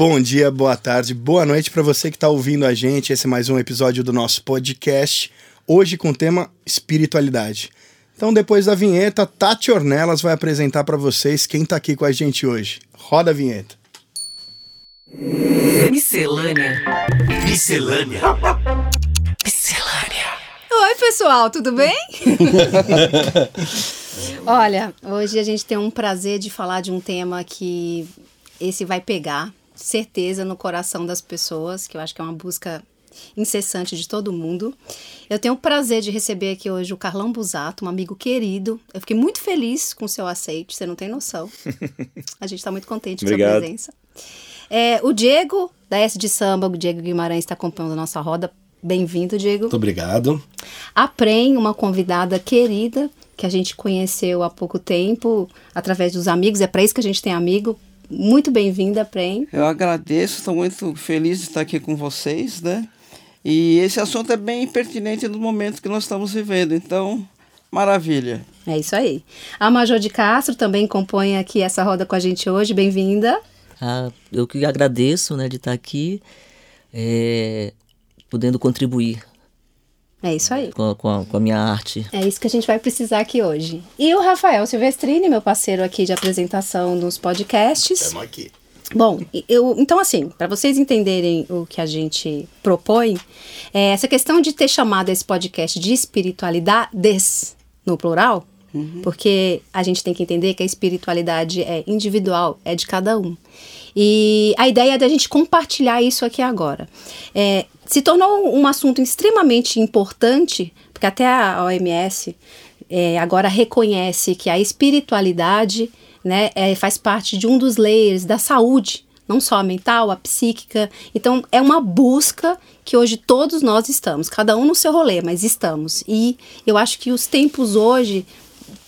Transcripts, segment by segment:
Bom dia, boa tarde, boa noite para você que está ouvindo a gente. Esse é mais um episódio do nosso podcast, hoje com o tema espiritualidade. Então, depois da vinheta, Tati Ornelas vai apresentar para vocês quem está aqui com a gente hoje. Roda a vinheta. Miscelânea. Miscelânea. Miscelânea. Oi, pessoal, tudo bem? Olha, hoje a gente tem um prazer de falar de um tema que esse vai pegar, certeza, no coração das pessoas, que eu acho que é uma busca incessante de todo mundo. Eu tenho o prazer de receber aqui hoje o Carlão Busato, um amigo querido. Eu fiquei muito feliz com o seu aceite, você não tem noção. A gente está muito contente com a sua presença. É, o Diego, da S de Samba, o Diego Guimarães está acompanhando a nossa roda. Bem-vindo, Diego. Muito obrigado. A Prem, uma convidada querida que a gente conheceu há pouco tempo através dos amigos. É para isso que a gente tem amigo. Muito bem-vinda, Prem. Eu agradeço, estou muito feliz de estar aqui com vocês, né? E esse assunto é bem pertinente no momento que nós estamos vivendo, então, maravilha. É isso aí. A Major de Castro também compõe aqui essa roda com a gente hoje, bem-vinda. Ah, eu que agradeço né, de estar aqui, é, podendo contribuir é isso aí. Com, com, a, com, a, minha arte. É isso que a gente vai precisar aqui hoje. E o Rafael Silvestrini, meu parceiro aqui de apresentação nos podcasts. Estamos aqui. Bom, eu, então assim, para vocês entenderem o que a gente propõe, é essa questão de ter chamado esse podcast de espiritualidades, no plural, uhum. porque a gente tem que entender que a espiritualidade é individual, é de cada um. E a ideia é da gente compartilhar isso aqui agora. É, se tornou um assunto extremamente importante, porque até a OMS é, agora reconhece que a espiritualidade né, é, faz parte de um dos layers da saúde, não só a mental, a psíquica. Então, é uma busca que hoje todos nós estamos, cada um no seu rolê, mas estamos. E eu acho que os tempos hoje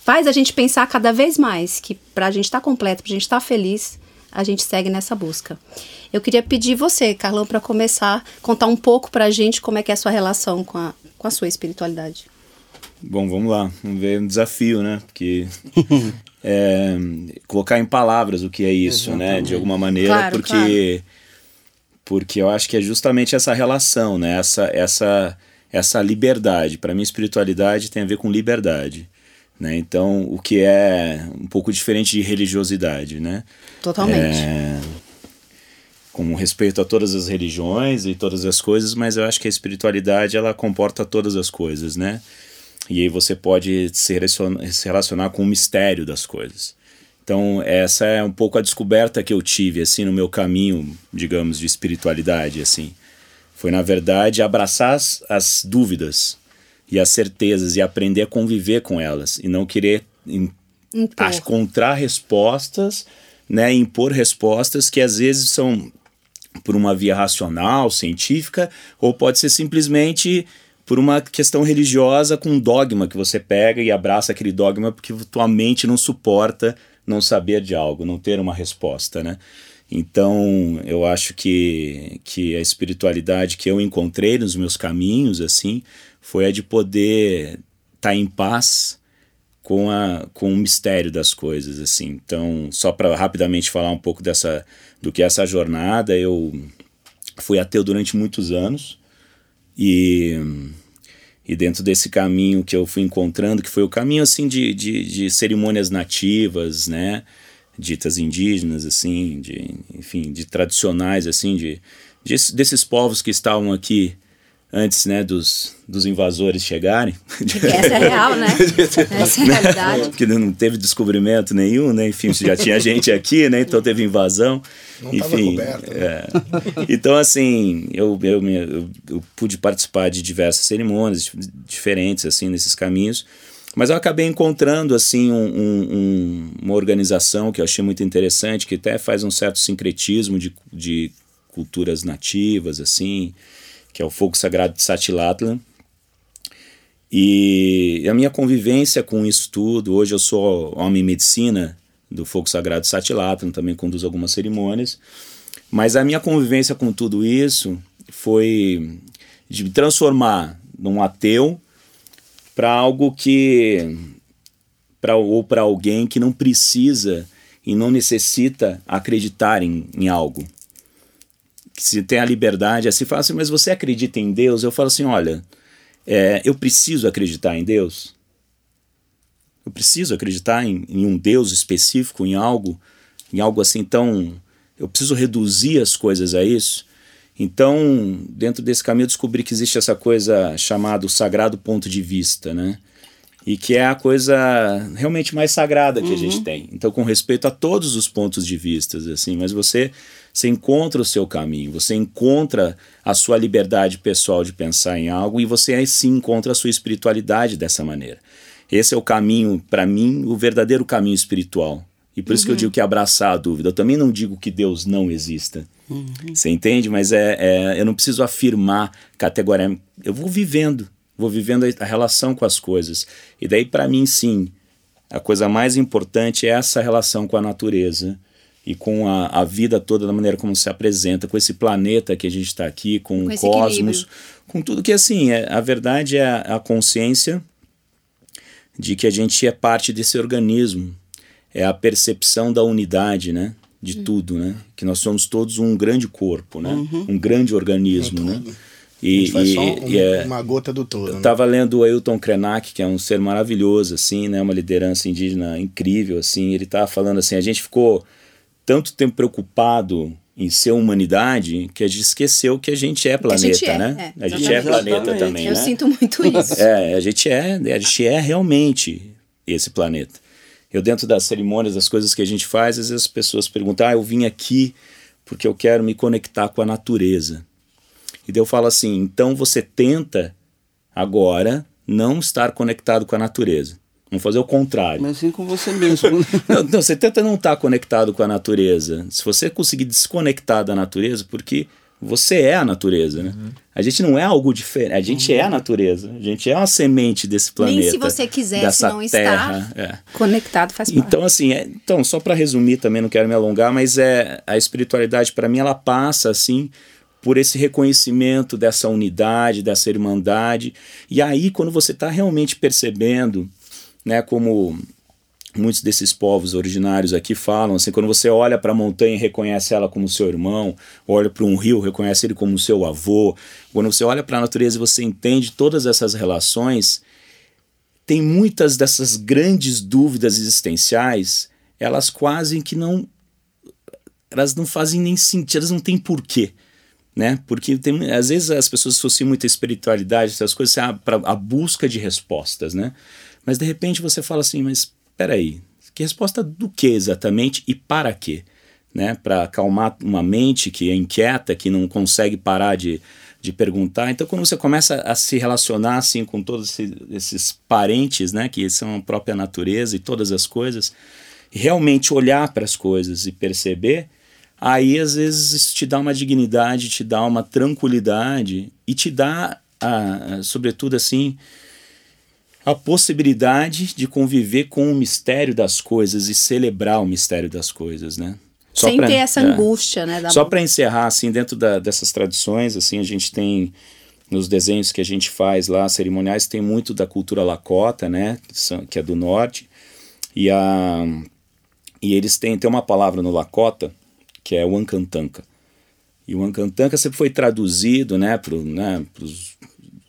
faz a gente pensar cada vez mais que para a gente estar tá completo, para a gente estar tá feliz, a gente segue nessa busca. Eu queria pedir você, Carlão, para começar, contar um pouco para a gente como é que é a sua relação com a, com a sua espiritualidade. Bom, vamos lá, vamos ver um desafio, né? Porque é, colocar em palavras o que é isso, Exatamente. né? De alguma maneira, claro, porque claro. porque eu acho que é justamente essa relação, né? Essa essa essa liberdade. Para mim, espiritualidade tem a ver com liberdade. Né? Então, o que é um pouco diferente de religiosidade, né? Totalmente. É, com respeito a todas as religiões e todas as coisas, mas eu acho que a espiritualidade ela comporta todas as coisas, né? E aí você pode se relacionar com o mistério das coisas. Então, essa é um pouco a descoberta que eu tive, assim, no meu caminho, digamos, de espiritualidade, assim. Foi, na verdade, abraçar as, as dúvidas e as certezas e aprender a conviver com elas e não querer encontrar respostas, né, impor respostas que às vezes são por uma via racional, científica, ou pode ser simplesmente por uma questão religiosa com um dogma que você pega e abraça aquele dogma porque tua mente não suporta não saber de algo, não ter uma resposta, né? Então, eu acho que, que a espiritualidade que eu encontrei nos meus caminhos, assim, foi a de poder estar tá em paz com, a, com o mistério das coisas, assim. Então, só para rapidamente falar um pouco dessa, do que é essa jornada, eu fui ateu durante muitos anos e, e dentro desse caminho que eu fui encontrando, que foi o caminho, assim, de, de, de cerimônias nativas, né, ditas indígenas, assim, de, enfim, de tradicionais, assim, de, de desses povos que estavam aqui antes né, dos, dos invasores chegarem. essa é real, né? essa é a realidade. Porque não teve descobrimento nenhum, né? Enfim, já tinha gente aqui, né? Então teve invasão. Não Enfim, coberto, né? é. Então, assim, eu, eu, eu, eu, pude participar de diversas cerimônias diferentes, assim, nesses caminhos. Mas eu acabei encontrando, assim, um, um, uma organização que eu achei muito interessante, que até faz um certo sincretismo de, de culturas nativas, assim, que é o Fogo Sagrado de Satilatlan. E a minha convivência com isso tudo, hoje eu sou homem medicina do Fogo Sagrado de Satilatlan, também conduzo algumas cerimônias, mas a minha convivência com tudo isso foi de me transformar num ateu para algo que para ou para alguém que não precisa e não necessita acreditar em, em algo. Que se tem a liberdade assim, fala assim, mas você acredita em Deus? Eu falo assim, olha, é, eu preciso acreditar em Deus? Eu preciso acreditar em, em um Deus específico, em algo, em algo assim tão. Eu preciso reduzir as coisas a isso. Então, dentro desse caminho, eu descobri que existe essa coisa chamada sagrado ponto de vista, né? E que é a coisa realmente mais sagrada que uhum. a gente uhum. tem. Então, com respeito a todos os pontos de vista, assim, mas você, você encontra o seu caminho, você encontra a sua liberdade pessoal de pensar em algo e você aí sim encontra a sua espiritualidade dessa maneira. Esse é o caminho, para mim, o verdadeiro caminho espiritual. E por uhum. isso que eu uhum. digo que abraçar a dúvida. Eu também não digo que Deus não exista. Uhum. Você entende? Mas é, é, eu não preciso afirmar categoriamente. Eu vou vivendo, vou vivendo a relação com as coisas. E daí, para mim, sim, a coisa mais importante é essa relação com a natureza e com a, a vida toda da maneira como se apresenta, com esse planeta que a gente está aqui, com, com o cosmos, equilíbrio. com tudo que assim, é, a verdade é a, a consciência de que a gente é parte desse organismo é a percepção da unidade, né? De uhum. tudo, né? Que nós somos todos um grande corpo, né? Uhum. Um grande organismo, é né? E, e, um, e é, uma gota do todo. Eu estava né? lendo o Ailton Krenak, que é um ser maravilhoso, assim, né? Uma liderança indígena incrível, assim. Ele estava falando assim, a gente ficou tanto tempo preocupado em ser humanidade que a gente esqueceu que a gente é planeta, a gente é, né? É, a gente é planeta também, Eu né? sinto muito isso. É, a gente é, a gente é realmente esse planeta. Eu, dentro das cerimônias, das coisas que a gente faz, às vezes as pessoas perguntam: ah, eu vim aqui porque eu quero me conectar com a natureza. E daí eu falo assim: então você tenta agora não estar conectado com a natureza. Vamos fazer o contrário. Mas assim com você mesmo. não, não, você tenta não estar conectado com a natureza. Se você conseguir desconectar da natureza, porque você é a natureza, né? Uhum. A gente não é algo diferente, a gente uhum. é a natureza, a gente é uma semente desse planeta. Nem se você quiser, se não terra, estar é. conectado faz parte. Então assim, é, então só para resumir também, não quero me alongar, mas é a espiritualidade para mim ela passa assim por esse reconhecimento dessa unidade, dessa irmandade. E aí quando você está realmente percebendo, né, como muitos desses povos originários aqui falam assim, quando você olha para a montanha e reconhece ela como seu irmão, olha para um rio, reconhece ele como seu avô, quando você olha para a natureza e você entende todas essas relações, tem muitas dessas grandes dúvidas existenciais, elas quase que não elas não fazem nem sentido, elas não têm porquê. Né? Porque tem, às vezes as pessoas associam muita espiritualidade, essas coisas, assim, para a busca de respostas, né? Mas de repente você fala assim, mas peraí, que resposta do que exatamente e para quê? Né? Para acalmar uma mente que é inquieta, que não consegue parar de, de perguntar. Então, quando você começa a se relacionar assim com todos esses parentes, né, que são a própria natureza e todas as coisas, realmente olhar para as coisas e perceber, aí às vezes isso te dá uma dignidade, te dá uma tranquilidade e te dá, a, a, sobretudo assim, a possibilidade de conviver com o mistério das coisas e celebrar o mistério das coisas, né? Só Sem pra, ter essa é, angústia, né? só para encerrar, assim, dentro da, dessas tradições, assim, a gente tem nos desenhos que a gente faz lá, cerimoniais, tem muito da cultura Lakota, né? Que, é do norte. E, a, e eles têm, tem uma palavra no Lakota que é o Ancantanca. E o Ancantanca sempre foi traduzido, né, para né, os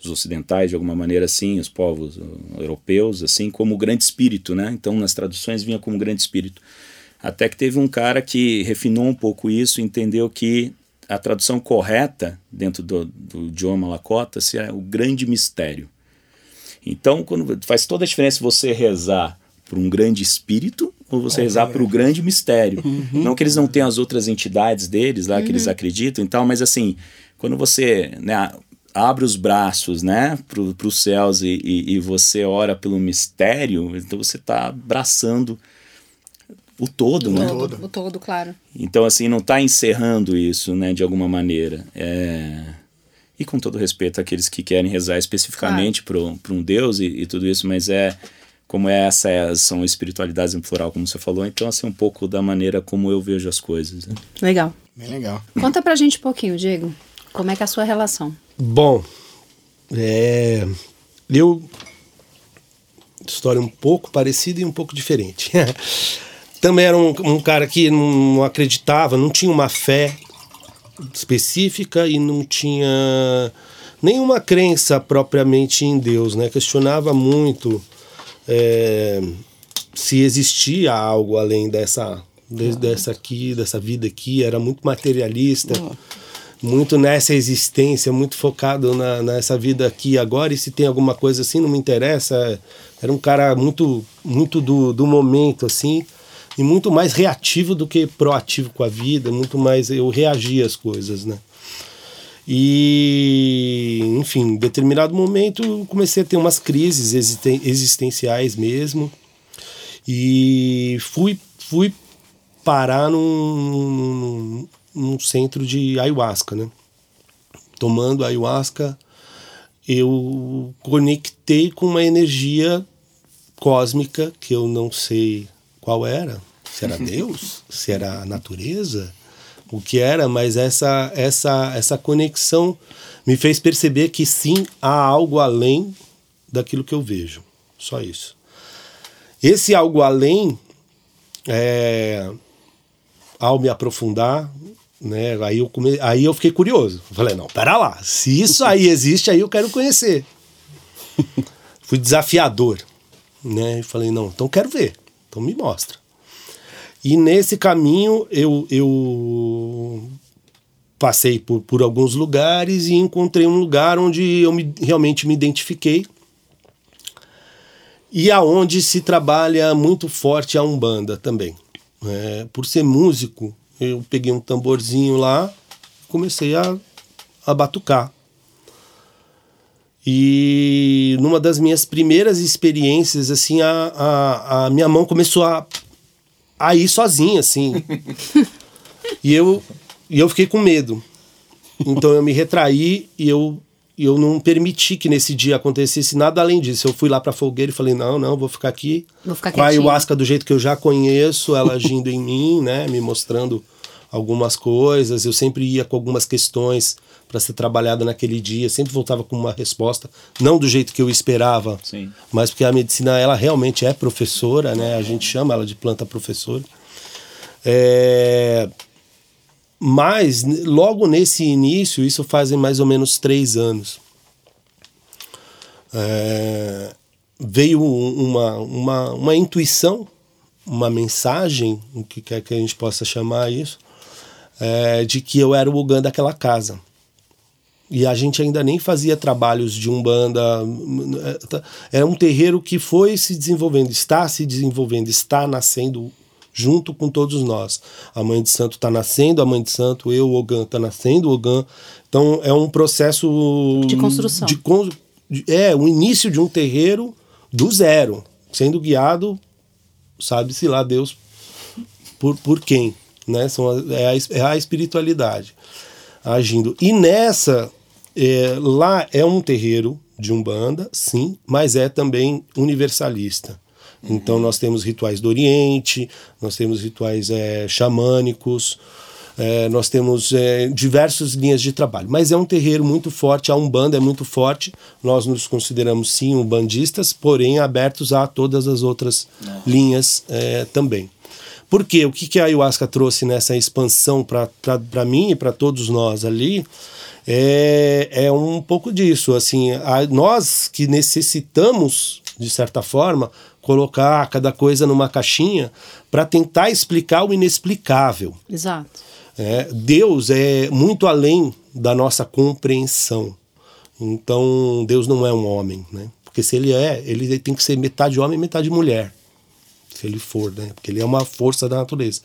os ocidentais de alguma maneira assim, os povos uh, europeus assim como o grande espírito, né? Então nas traduções vinha como grande espírito. Até que teve um cara que refinou um pouco isso, entendeu que a tradução correta dentro do, do idioma Lakota se é o grande mistério. Então, quando faz toda a diferença você rezar por um grande espírito ou você é, rezar é. por um grande mistério. Uhum. Não que eles não tenham as outras entidades deles lá uhum. que eles uhum. acreditam e tal, mas assim, quando você, né, abre os braços, né, para os céus e, e, e, você ora pelo mistério, então você está abraçando o todo, o né? Todo, o todo, claro. Então, assim, não está encerrando isso, né, de alguma maneira. É... E com todo respeito àqueles que querem rezar especificamente claro. para um Deus e, e, tudo isso, mas é como é essa é, são espiritualidades em plural, como você falou, então assim um pouco da maneira como eu vejo as coisas. Né? Legal. Bem legal. Conta pra gente um pouquinho, Diego. Como é que é a sua relação? Bom, é, eu história um pouco parecida e um pouco diferente. Também era um, um, cara que não acreditava, não tinha uma fé específica e não tinha nenhuma crença propriamente em Deus, né? Questionava muito é, se existia algo além dessa de- dessa aqui, dessa vida aqui, era muito materialista, muito nessa existência, muito focado na, nessa vida aqui agora, e se tem alguma coisa assim, não me interessa. Era um cara muito, muito do, do momento, assim, e muito mais reativo do que proativo com a vida, muito mais eu reagia às coisas, né? E, enfim, em determinado momento comecei a ter umas crises existen- existenciais mesmo. E fui, fui parar num, num, num centro de ayahuasca, né? Tomando ayahuasca, eu conectei com uma energia cósmica que eu não sei qual era. Se era Deus? se era a natureza? O que era? Mas essa, essa, essa conexão me fez perceber que sim, há algo além daquilo que eu vejo. Só isso. Esse algo além, é, ao me aprofundar, né, aí, eu come, aí eu fiquei curioso. Falei, não, pera lá, se isso aí existe, aí eu quero conhecer. Fui desafiador. Né, e falei, não, então quero ver, então me mostra. E nesse caminho eu, eu passei por, por alguns lugares e encontrei um lugar onde eu me, realmente me identifiquei e aonde se trabalha muito forte a umbanda também. É, por ser músico, eu peguei um tamborzinho lá, comecei a, a batucar. E numa das minhas primeiras experiências, assim, a, a, a minha mão começou a, a ir sozinha, assim. e eu, e eu fiquei com medo. Então eu me retraí e eu, eu não permiti que nesse dia acontecesse nada além disso. Eu fui lá pra fogueira e falei: não, não, vou ficar aqui Vou ficar com a ayahuasca do jeito que eu já conheço, ela agindo em mim, né? Me mostrando algumas coisas. Eu sempre ia com algumas questões para ser trabalhada naquele dia, sempre voltava com uma resposta, não do jeito que eu esperava, Sim. mas porque a medicina ela realmente é professora, né? A gente chama ela de planta professora. É, mas logo nesse início, isso fazem mais ou menos três anos, é, veio um- uma, uma, uma intuição, uma mensagem, o que quer que a gente possa chamar isso, é, de que eu era o Ogã daquela casa. E a gente ainda nem fazia trabalhos de umbanda. Era um terreiro que foi se desenvolvendo, está se desenvolvendo, está nascendo junto com todos nós. A mãe de santo está nascendo, a mãe de santo, eu, o Ogã, está nascendo, Ogã. Então é um processo De construção. de é o início de um terreiro do zero, sendo guiado, sabe-se lá Deus por, por quem, né? São a, é, a, é a espiritualidade agindo. E nessa, é, lá é um terreiro de umbanda, sim, mas é também universalista. Então nós temos rituais do Oriente, nós temos rituais é, xamânicos, é, nós temos é, diversas linhas de trabalho. Mas é um terreiro muito forte, a Umbanda é muito forte. Nós nos consideramos sim umbandistas, porém abertos a todas as outras linhas é, também. Por quê? O que, que a ayahuasca trouxe nessa expansão para mim e para todos nós ali é, é um pouco disso. Assim, a- nós que necessitamos, de certa forma, colocar cada coisa numa caixinha para tentar explicar o inexplicável. Exato. É, Deus é muito além da nossa compreensão. Então, Deus não é um homem, né? Porque se ele é, ele tem que ser metade homem e metade mulher. Se ele for, né? Porque ele é uma força da natureza.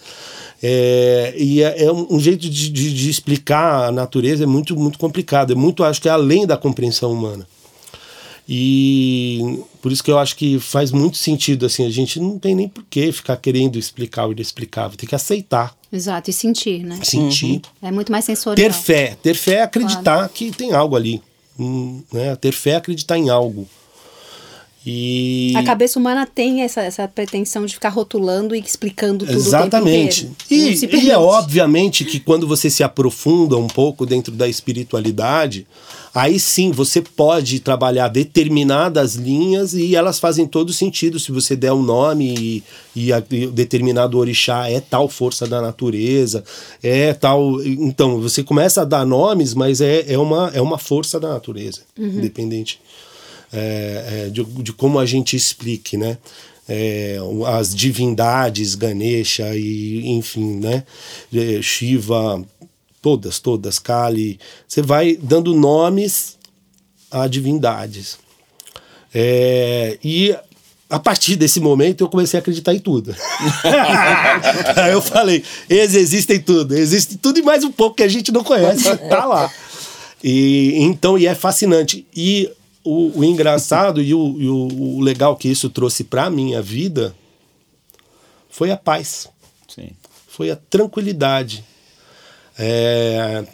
É, e é, é um, jeito de, de- de explicar a natureza é muito, muito complicado. É muito, acho que é além da compreensão humana. E por isso que eu acho que faz muito sentido, assim, a gente não tem nem por que ficar querendo explicar o inexplicável, tem que aceitar, Exato. E sentir, né? sentir. É muito mais sensorial. Ter fé. Ter fé é acreditar que tem algo ali. Hum, né? Ter fé é acreditar em algo. E A cabeça humana tem essa, essa pretensão de ficar rotulando e explicando tudo Exatamente. o tempo inteiro. E, e é obviamente que quando você se aprofunda um pouco dentro da espiritualidade, aí sim você pode trabalhar determinadas linhas e elas fazem todo sentido se você der um nome e, e a- e determinado orixá é tal força da natureza, é tal. Então, você começa a dar nomes, mas é, é, uma, é uma força da natureza, independente é, é, de, de como a gente explique, né? É, as divindades, Ganesha e enfim, né? É, Shiva, todas, todas, Kali. Você vai dando nomes a divindades. É, e a partir desse momento eu comecei a acreditar em tudo. Aí eu falei, eles existem tudo, existe tudo e mais um pouco que a gente não conhece, tá lá. E então e é fascinante. E o, o engraçado e, o, e o- o legal que isso trouxe para minha vida foi a paz, Sim. foi a tranquilidade. É,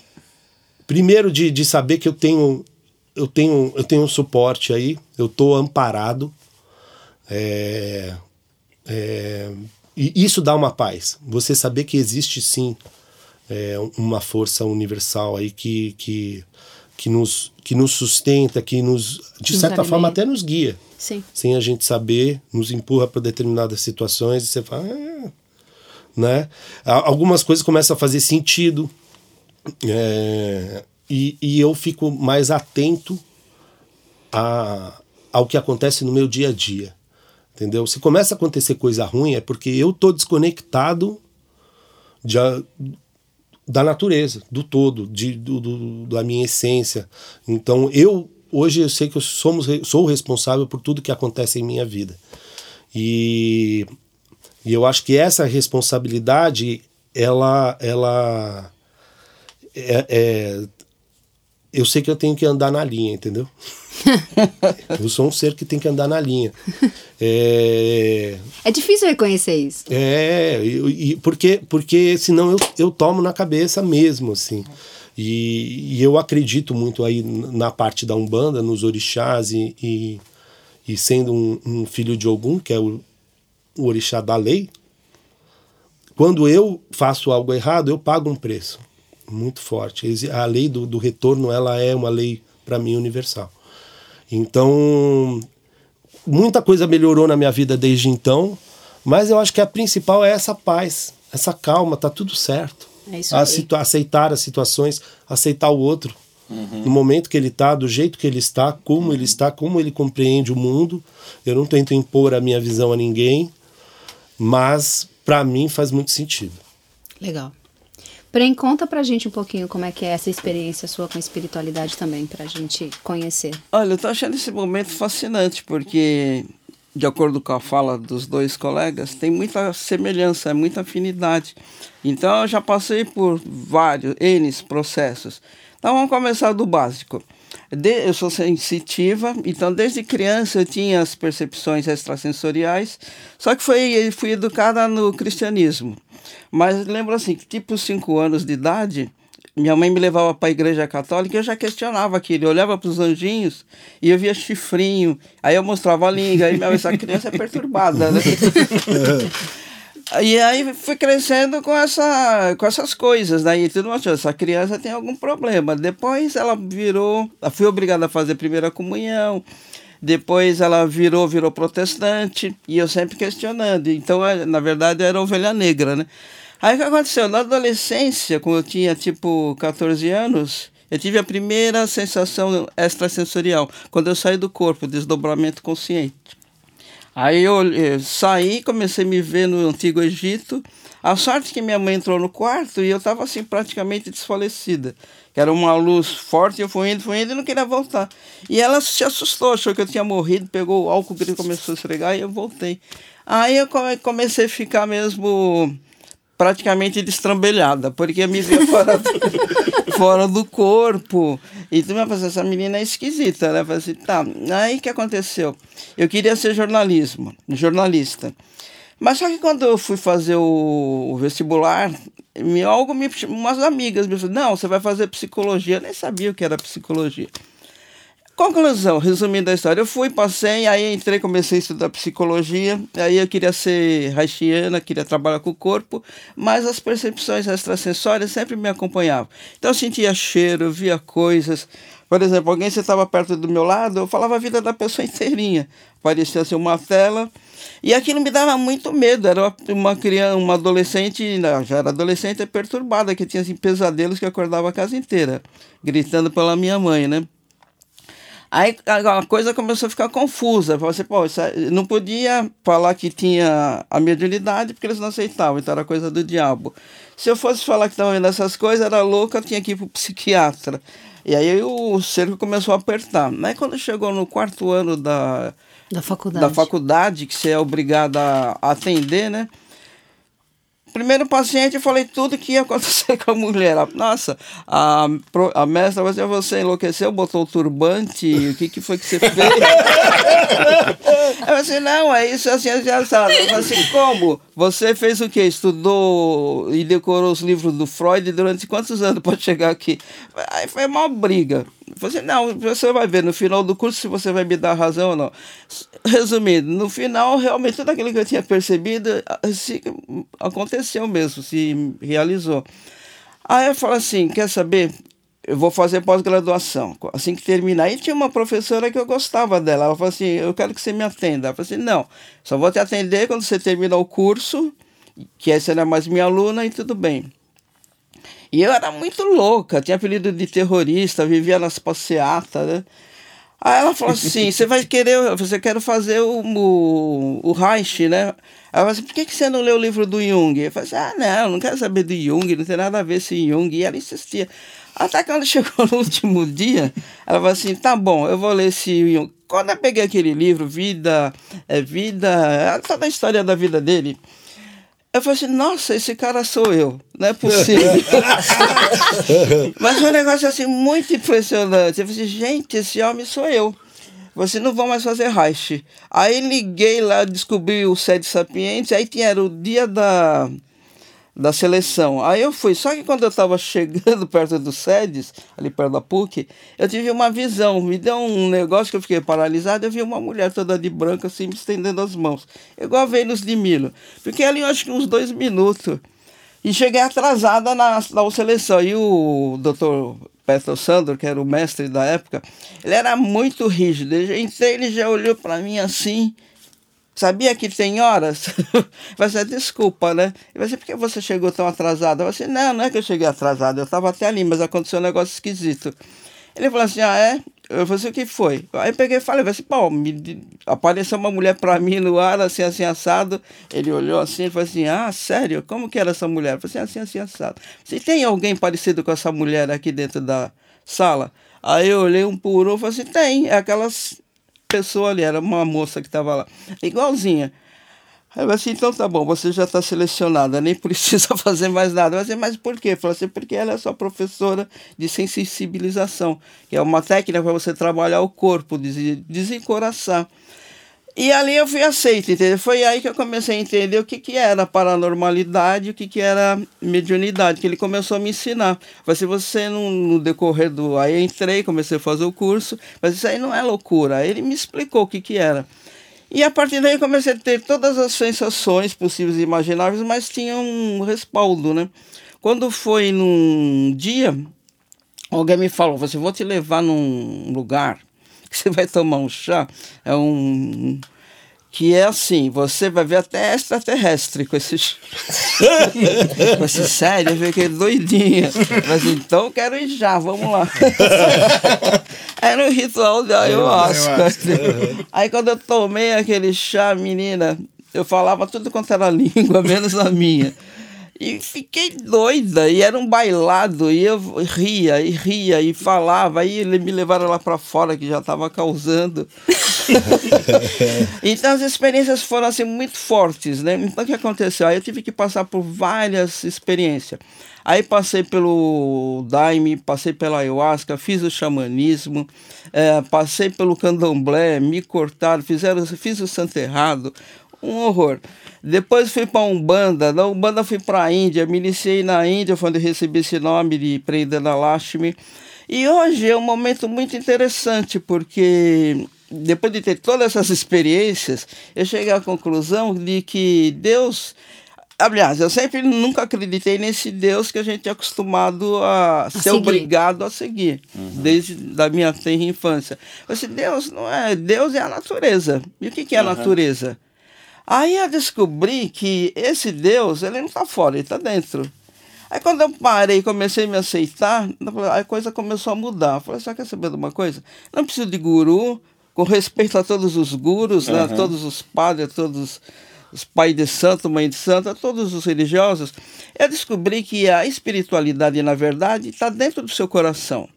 primeiro de, de saber que eu tenho eu tenho eu tenho um suporte aí, eu tô amparado. É, é, e isso dá uma paz. Você saber que existe sim é, uma força universal aí que, que, que, nos, que nos sustenta, que nos, de Nos certa forma, até nos guia. Sim. Sem a gente saber, nos empurra para determinadas situações e você fala. "Ah", né? Algumas coisas começam a fazer sentido. é, e, e eu fico mais atento a, ao que acontece no meu dia a dia. Entendeu? Se começa a acontecer coisa ruim, é porque eu tô desconectado de da natureza, do todo, de, do, do- da minha essência. Então, eu hoje eu sei que eu somos, sou responsável por tudo que acontece em minha vida. E, e eu acho que essa responsabilidade, ela, ela é, é- eu sei que eu tenho que andar na linha, entendeu? eu sou um ser que tem que andar na linha. É, É difícil reconhecer isso. é, e, e porque, porque senão eu, eu tomo na cabeça mesmo, assim. E, e eu acredito muito aí na parte da Umbanda, nos orixás, e, e, e sendo um, um filho de Ogum, que é o, o orixá da lei, quando eu faço algo errado, eu pago um preço muito forte. A lei do, do retorno, ela é uma lei, para mim, universal. Então, muita coisa melhorou na minha vida desde então, mas eu acho que a principal é essa paz, essa calma, tá tudo certo. É isso A aceitar as situações, aceitar o outro. No momento que ele tá, do jeito que ele está, como ele está, como ele compreende o mundo. Eu não tento impor a minha visão a ninguém, mas para mim faz muito sentido. Legal. Prem, conta pra gente um pouquinho como é que é essa experiência sua com a espiritualidade também, pra gente conhecer. Olha, eu tô achando esse momento fascinante, porque, de acordo com a fala dos dois colegas, tem muita semelhança, muita afinidade. Então, eu já passei por vários, N processos. Então, vamos começar do básico. De- eu sou sensitiva, então desde criança eu tinha as percepções extrasensoriais, só que foi, fui educada no cristianismo. Mas lembro assim, tipo 5 anos de idade, minha mãe me levava para a igreja católica e eu já questionava aquilo. Eu olhava para os anjinhos e eu via chifrinho. Aí eu mostrava a língua. Aí minha mãe, essa criança é perturbada, né? E aí fui crescendo com, essa, com essas coisas, né? Tudo mais, essa criança tem algum problema. Depois ela virou, fui obrigada a fazer a primeira comunhão. Depois ela virou, virou protestante. E eu sempre questionando. Então, eh, na verdade, era ovelha negra, né? Aí o que aconteceu? Na adolescência, quando eu tinha tipo 14 anos, eu tive a primeira sensação extrasensorial. Quando eu saí do corpo, desdobramento consciente. Aí eu eh, saí, comecei a me ver no Antigo Egito. A sorte que minha mãe entrou no quarto e eu estava assim praticamente desfalecida. Era uma luz forte, eu fui indo, fui indo e não queria voltar. E ela se assustou, achou que eu tinha morrido, pegou o álcool que começou a esfregar e eu voltei. Aí eu come- comecei a ficar mesmo praticamente destrambelhada, porque me via fora fora do corpo. E tu me falou, essa menina é esquisita, né? Falei assim, tá. Aí que aconteceu? Eu queria ser jornalismo, jornalista. Mas só que quando eu fui fazer o, o vestibular, me, algo me, umas amigas me falaram, não, você vai fazer psicologia. Eu nem sabia o que era psicologia. Conclusão, resumindo a história, eu fui, passei, aí entrei, comecei a estudar psicologia, aí eu queria ser haitiana, queria trabalhar com o corpo, mas as percepções extrasensórias sempre me acompanhavam. Então eu sentia cheiro, via coisas. Por exemplo, alguém estava perto do meu lado, eu falava a vida da pessoa inteirinha. Parecia ser uma tela. E aquilo me dava muito medo. Era uma- criança, uma adolescente, já era adolescente perturbada, que tinha assim, pesadelos que acordava a casa inteira, gritando pela minha mãe, né? Aí a coisa começou a ficar confusa. Falei assim, pô, aí- não podia falar que tinha a mediunidade porque eles não aceitavam, então era coisa do diabo. Se eu fosse falar que estava vendo essas coisas, era louca, tinha que ir pro psiquiatra. E aí o cerco começou a apertar. Aí quando chegou no quarto ano da, Da faculdade. da faculdade, que você é obrigado a atender, né? Primeiro paciente, eu falei tudo que ia acontecer com a mulher. Nossa, a, a mestra falou assim, você enlouqueceu, botou o turbante, o que, que foi que você fez? eu falei assim, não, é isso assim, assim, assado. Eu falei assim, como? Você fez o quê? Estudou e decorou os livros do Freud durante quantos anos para chegar aqui? Aí foi uma briga. Assim, não, você vai ver no final do curso se você vai me dar razão ou não. Resumindo, no final, realmente tudo aquilo que eu tinha percebido se, aconteceu mesmo, se realizou. Aí eu falo assim, quer saber? Eu vou fazer pós-graduação. Assim que terminar, aí tinha uma professora que eu gostava dela. Ela falou assim, eu quero que você me atenda. Eu falei assim, não, só vou te atender quando você terminar o curso, que não é mais minha aluna, e tudo bem. E eu era muito louca, tinha apelido de terrorista, vivia nas passeatas, né? Aí ela falou assim, você vai querer, você quer fazer o, o, o Reich, né? Ela falou assim, por que, que você não lê o livro do Jung? Eu falei assim, ah, não, não quero saber do Jung, não tem nada a ver esse Jung. E ela insistia. Até quando chegou no último dia, ela falou assim, tá bom, eu vou ler esse Jung. Quando eu peguei aquele livro, Vida, é Vida, toda a história da vida dele, eu falei assim, nossa, esse cara sou eu, não é possível. Mas foi um negócio assim muito impressionante. Eu falei assim, gente, esse homem sou eu. Você não vão mais fazer Reich. Aí liguei lá, descobri o Sede Sapiente, aí tinha era o dia da, da seleção. Aí eu fui, só que quando eu estava chegando perto do Sedes, ali perto da PUC, eu tive uma visão, me deu um negócio que eu fiquei paralisado, eu vi uma mulher toda de branco assim, me estendendo as mãos. Igual a Vênus de Milo. Fiquei ali, acho que uns dois minutos. E cheguei atrasada na, na seleção. E o doutor Petro Sandro, que era o mestre da época, ele era muito rígido. Eu entrei, ele já olhou para mim assim. Sabia que tem horas? Vai ser desculpa, né? Ele vai ser por que você chegou tão atrasado? Eu falei assim, não, não é que eu cheguei atrasado, eu estava até ali, mas aconteceu um negócio esquisito. Ele falou assim, ah, é? Eu falei assim, o que foi? Aí eu peguei e falei, assim, pô, me, apareceu uma mulher pra mim no ar, assim, assim, assado. Ele olhou assim e falou assim, ah, sério? Como que era essa mulher? Eu falei assim, assim, assim, assado. Se tem alguém parecido com essa mulher aqui dentro da sala? Aí eu olhei um por um e falei assim, tem, é aquelas pessoa ali, era uma moça que estava lá, igualzinha. Aí eu falei assim, então tá bom, você já está selecionada, nem precisa fazer mais nada. Eu assim, mas por quê? Eu falei assim, porque ela é sua professora de sensibilização, que é uma técnica para você trabalhar o corpo, des- desencoraçar. E ali eu fui aceito, entendeu? Foi aí que eu comecei a entender o que, que era paranormalidade o que, que era mediunidade, que ele começou a me ensinar. Mas se você, no, no decorrer do... Aí eu entrei, comecei a fazer o curso, mas isso aí não é loucura. Aí ele me explicou o que, que era. E a partir daí eu comecei a ter todas as sensações possíveis e imagináveis, mas tinha um respaldo, né? Quando foi num dia, alguém me falou, você vou te levar num lugar você vai tomar um chá, é um que é assim, você vai ver até extraterrestre com esse chá. Eu falei, sério, eu fiquei doidinha. Mas então eu quero ir já, vamos lá. Era um ritual de ayahuasca. Aí quando eu tomei aquele chá, menina, eu falava tudo quanto era língua, menos a minha. E fiquei doida, e era um bailado, e eu ria, e ria, e falava, aí ele me levaram lá para fora, que já estava causando. então as experiências foram assim muito fortes, né? Então o que aconteceu? Aí eu tive que passar por várias experiências. Aí passei pelo Daime, passei pela ayahuasca, fiz o xamanismo, eh, passei pelo candomblé, me cortaram, fizeram, fiz o santo errado, um horror. Depois fui para Umbanda, da Umbanda fui para a Índia, me iniciei na Índia, foi onde eu recebi esse nome de Prendana Lashmi. E hoje é um momento muito interessante, porque depois de ter todas essas experiências, eu cheguei à conclusão de que Deus. Aliás, eu sempre nunca acreditei nesse Deus que a gente é acostumado a, ser seguir. obrigado a seguir, desde da minha tenra infância. Esse Deus não é. Deus é a natureza. E o que, que é a natureza? Aí eu descobri que esse Deus, ele não está fora, ele está dentro. Aí quando eu parei e comecei a me aceitar, a coisa começou a mudar. Eu falei, você quer saber de uma coisa? Não preciso de guru, com respeito a todos os gurus, né, a todos os padres, a todos os pais de santo, mãe de santo, a todos os religiosos. Eu descobri que a espiritualidade, na verdade, está dentro do seu coração.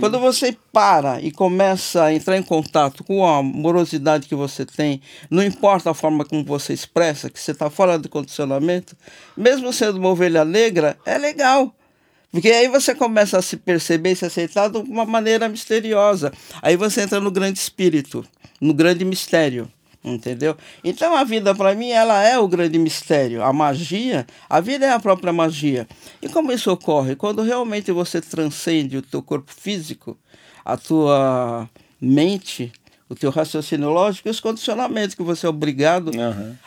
Quando você para e começa a entrar em contato com a amorosidade que você tem, não importa a forma como você expressa, que você está fora do condicionamento, mesmo sendo uma ovelha negra, é legal. Porque aí você começa a se perceber e se aceitar de uma maneira misteriosa. Aí você entra no grande espírito, no grande mistério. Entendeu? Então a vida para mim ela é o grande mistério. A magia, a vida é a própria magia. E como isso ocorre? Quando realmente você transcende o teu corpo físico, a tua mente, o teu raciocínio lógico e os condicionamentos que você é obrigado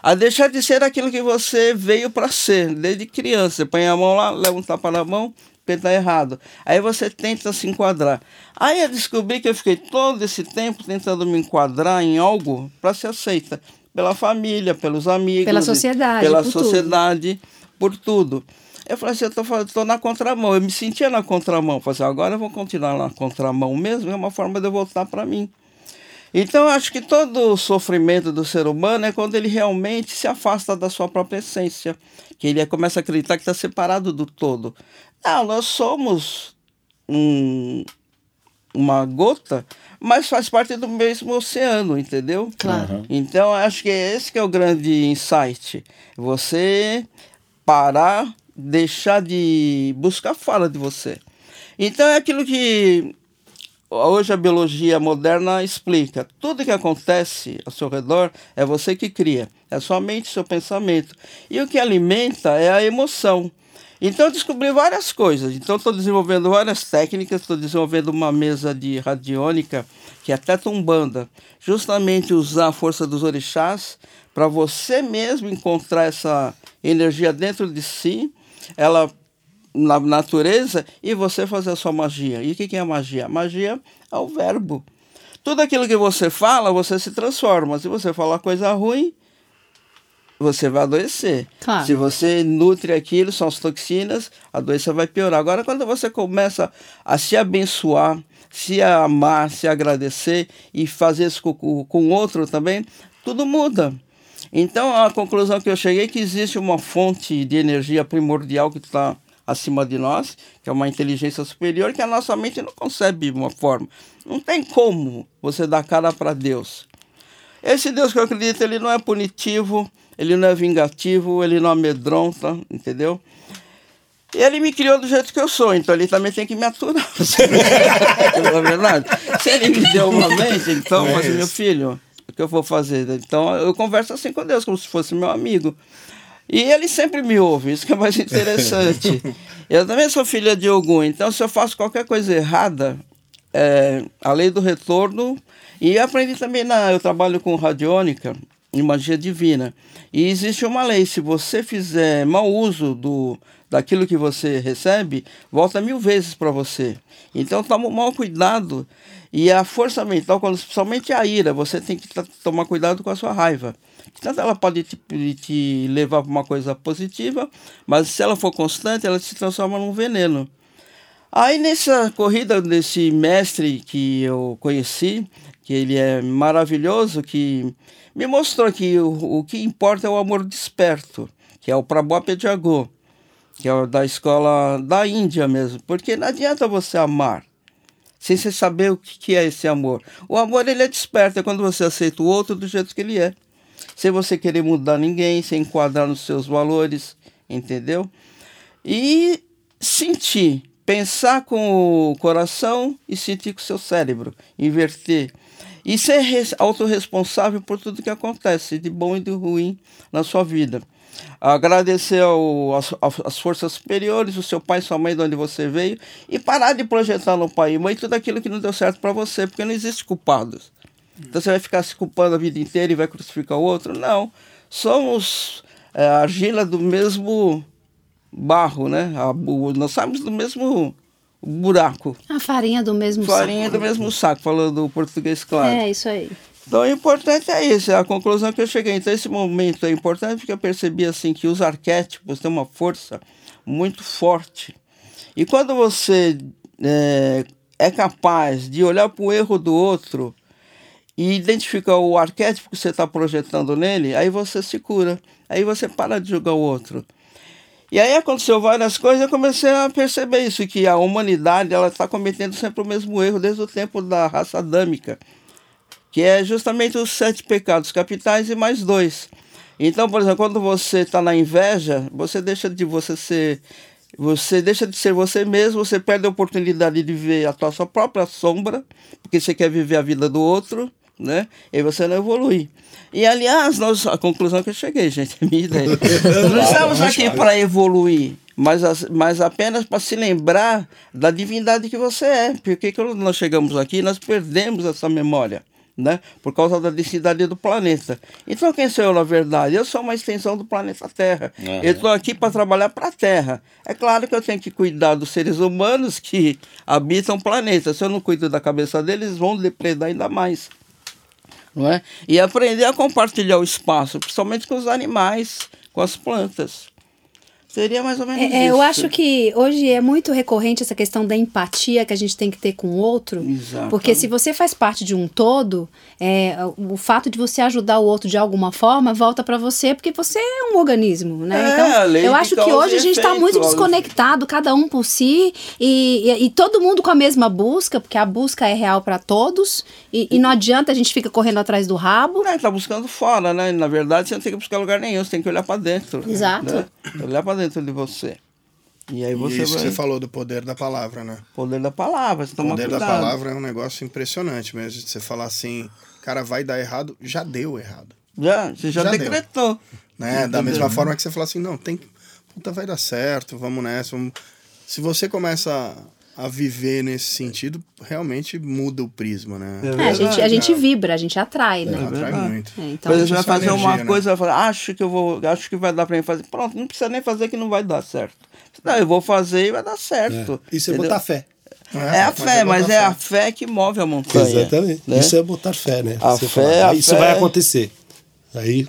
a deixar de ser aquilo que você veio para ser desde criança. Você põe a mão lá, leva um tapa na mão, está errado. Aí você tenta se enquadrar. Aí eu descobri que eu fiquei todo esse tempo tentando me enquadrar em algo para ser aceita pela família, pelos amigos, Pela sociedade, pela por tudo. sociedade, por tudo. Eu falei assim, eu tô na contramão. Eu me sentia na contramão. Falei assim, agora eu vou continuar na contramão mesmo. É uma forma de eu voltar para mim. Então, eu acho que todo o sofrimento do ser humano é quando ele realmente se afasta da sua própria essência, que ele começa a acreditar que está separado do todo. Não, nós somos um- uma gota, mas faz parte do mesmo oceano, entendeu? Claro. Então, acho que esse que é o grande insight. Você parar, deixar de buscar fora de você. Então, é aquilo que hoje a biologia moderna explica. Tudo que acontece ao seu redor é você que cria. É sua mente, seu pensamento. E o que alimenta é a emoção. Então eu descobri várias coisas. Então estou desenvolvendo várias técnicas, estou desenvolvendo uma mesa de radiônica, que é até umbanda, justamente usar a força dos orixás para você mesmo encontrar essa energia dentro de si, ela na natureza, e você fazer a sua magia. E o que que é magia? Magia é o verbo. Tudo aquilo que você fala, você se transforma. Se você falar coisa ruim, você vai adoecer. Claro. Se você nutre aquilo, são as toxinas, a doença vai piorar. Agora, quando você começa a se abençoar, se amar, se agradecer e fazer isso com, com com o outro também, tudo muda. Então, a conclusão que eu cheguei é que existe uma fonte de energia primordial que está acima de nós, que é uma inteligência superior, que a nossa mente não concebe uma forma. Não tem como você dar cara para Deus. Esse Deus que eu acredito, ele não é punitivo, ele não é vingativo, ele não amedronta, entendeu? E ele me criou do jeito que eu sou, então ele também tem que me aturar. não é verdade? Se ele me deu uma mente, então, É mas meu filho, o que eu vou fazer? Então eu converso assim com Deus, como se fosse meu amigo. E ele sempre me ouve, isso que é mais interessante. eu também sou filha de Ogum, então se eu faço qualquer coisa errada, é, a lei do retorno. E aprendi também na. Eu trabalho com radiônica e magia divina. E existe uma lei: se você fizer mau uso do, daquilo que você recebe, volta mil vezes para você. Então toma o maior cuidado. E a força mental, quando, principalmente a ira, você tem que tomar cuidado com a sua raiva. Tanto ela pode te, te levar para uma coisa positiva, mas se ela for constante, ela se transforma num veneno. Aí nessa corrida desse mestre que eu conheci, que ele é maravilhoso, que me mostrou que o, o que importa é o amor desperto, que é o Prabhupada que é o da escola da Índia mesmo, porque não adianta você amar sem você saber o que é esse amor. O amor ele é desperto, é quando você aceita o outro do jeito que ele é, sem você querer mudar ninguém, sem enquadrar nos seus valores, entendeu? E sentir, pensar com o coração e sentir com o seu cérebro, inverter. e ser res- autorresponsável por tudo que acontece, de bom e de ruim na sua vida. Agradecer ao, às, às forças superiores, o seu pai sua mãe, de onde você veio, e parar de projetar no pai e mãe tudo aquilo que não deu certo para você, porque não existe culpados. Então você vai ficar se culpando a vida inteira e vai crucificar o outro? Não. Somos é, argila do mesmo barro, né? A- o- nós saímos do mesmo buraco. A farinha do mesmo Farinha saco. do mesmo saco, falando o português claro. É, isso aí. Então, o importante é isso, é a conclusão que eu cheguei. Então, esse momento é importante porque eu percebi assim que os arquétipos têm uma força muito forte. E quando você é, é capaz de olhar para o erro do outro e identificar o arquétipo que você está projetando nele, aí você se cura. Aí você para de julgar o outro. E aí aconteceu várias coisas, eu comecei a perceber isso, que a humanidade ela está cometendo sempre o mesmo erro desde o tempo da raça adâmica que é justamente os sete pecados capitais e mais dois. Então, por exemplo, quando você está na inveja, você deixa de você ser, você deixa de ser você mesmo, você perde a oportunidade de ver a sua própria sombra, porque você quer viver a vida do outro, né? E você não evolui. E aliás, nós, a conclusão que eu cheguei, gente, é minha ideia. Não estamos aqui para evoluir, mas, as- mas apenas para se lembrar da divindade que você é. Porque quando nós chegamos aqui, nós perdemos essa memória. Né? Por causa da densidade do planeta. Então, quem sou eu na verdade? Eu sou uma extensão do planeta Terra. Aham. Eu estou aqui para trabalhar para a Terra. É claro que eu tenho que cuidar dos seres humanos que habitam o planeta. Se eu não cuido da cabeça deles, eles vão depredar ainda mais não é? E aprender a compartilhar o espaço, principalmente com os animais, com as plantas. Seria mais ou menos isso. É, é, eu acho que hoje é muito recorrente essa questão da empatia que a gente tem que ter com o outro. Porque se você faz parte de um todo, é, o fato de você ajudar o outro de alguma forma volta para você, porque você é um organismo, né? É, então, eu acho que hoje a gente está muito desconectado, cada um por si, e, e, e todo mundo com a mesma busca, porque a busca é real para todos, e, e não adianta a gente ficar correndo atrás do rabo. Né, tá buscando fora, né? Na verdade, você não tem que buscar lugar nenhum, você tem que olhar para dentro. Exato. né? Olhar para dentro de você. E aí E você isso vai. que você falou do poder da palavra, né? Poder da palavra, você O toma poder cuidado. da palavra é um negócio impressionante mesmo. Você falar assim, cara, vai dar errado, já deu errado. Já, você já, Já deu. decretou. Né? Da mesma forma que você fala assim, não, tem. Puta, vai dar certo, vamos nessa. Vamos... Se você começa a viver nesse sentido, realmente muda o prisma, né? É, a, gente, a gente vibra, a gente atrai, né? Atrai verdade. muito. É, então, você vai Isso é fazer energia, uma né? coisa, vai falar, acho que eu vou, acho que vai dar pra mim fazer. Pronto, não precisa nem fazer que não vai dar certo. Não, eu vou fazer e vai dar certo. Isso é entendeu? botar fé. É a fé, mas é a fé que move a montanha. Exatamente. né? Isso é botar fé, né? A Você fé, fala, a "Ah, isso fé- vai acontecer. Aí,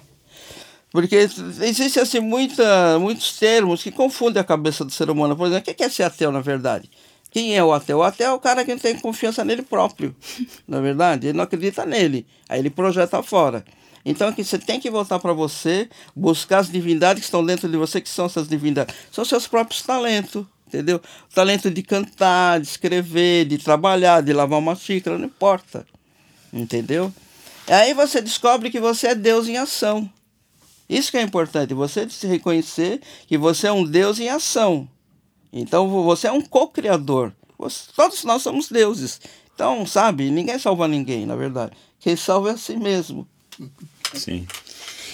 Porque existe assim muita, muitos termos que confundem a cabeça do ser humano. Por exemplo, o que é ser ateu, na verdade? Quem é o ateu? O ateu é o cara que não tem confiança nele próprio. Na verdade, ele não acredita nele. Aí ele projeta fora. Então aqui você tem que voltar para você, buscar as divindades que estão dentro de você, que são essas divindades. São seus próprios talentos, entendeu? O talento de cantar, de escrever, de trabalhar, de lavar uma xícara, não importa. Entendeu? Aí você descobre que você é Deus em ação. Isso que é importante, você se reconhecer que você é um Deus em ação. Então vo- você é um co-criador. Todos nós somos deuses. Então, sabe, ninguém salva ninguém, na verdade. Quem salva é a si mesmo. Sim.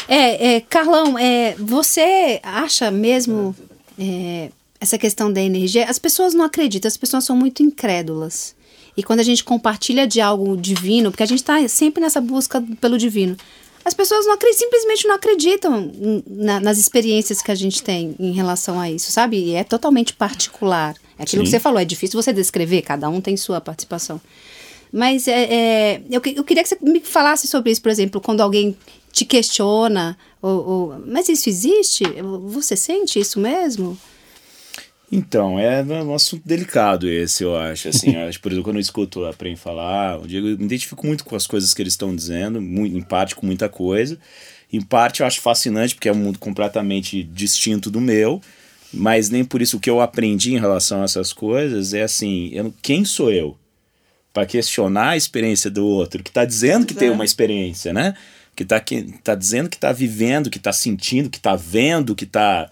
É, é, Carlão, é, você acha mesmo é, essa questão da energia? As pessoas não acreditam, as pessoas são muito incrédulas. E quando a gente compartilha de algo divino, porque a gente está sempre nessa busca pelo divino, as pessoas não simplesmente não acreditam na- nas experiências que a gente tem em relação a isso, sabe? E é totalmente particular. É aquilo que Sim. você falou, é difícil você descrever, cada um tem sua participação. Mas é, é, eu, que- eu queria que você me falasse sobre isso, por exemplo, quando alguém te questiona, ou, ou- mas isso existe? Você sente isso mesmo? Então, é um assunto delicado esse, eu acho. Assim, eu acho, por exemplo, quando eu escuto a Prem falar, eu, digo, eu me identifico muito com as coisas que eles estão dizendo, muito, em parte com muita coisa. Em parte eu acho fascinante, porque é um mundo completamente distinto do meu, mas nem por isso o que eu aprendi em relação a essas coisas é assim: eu, quem sou eu? para questionar a experiência do outro, que está dizendo que tem uma experiência, né? Que está que, tá dizendo que está vivendo, que está sentindo, que está vendo, que está.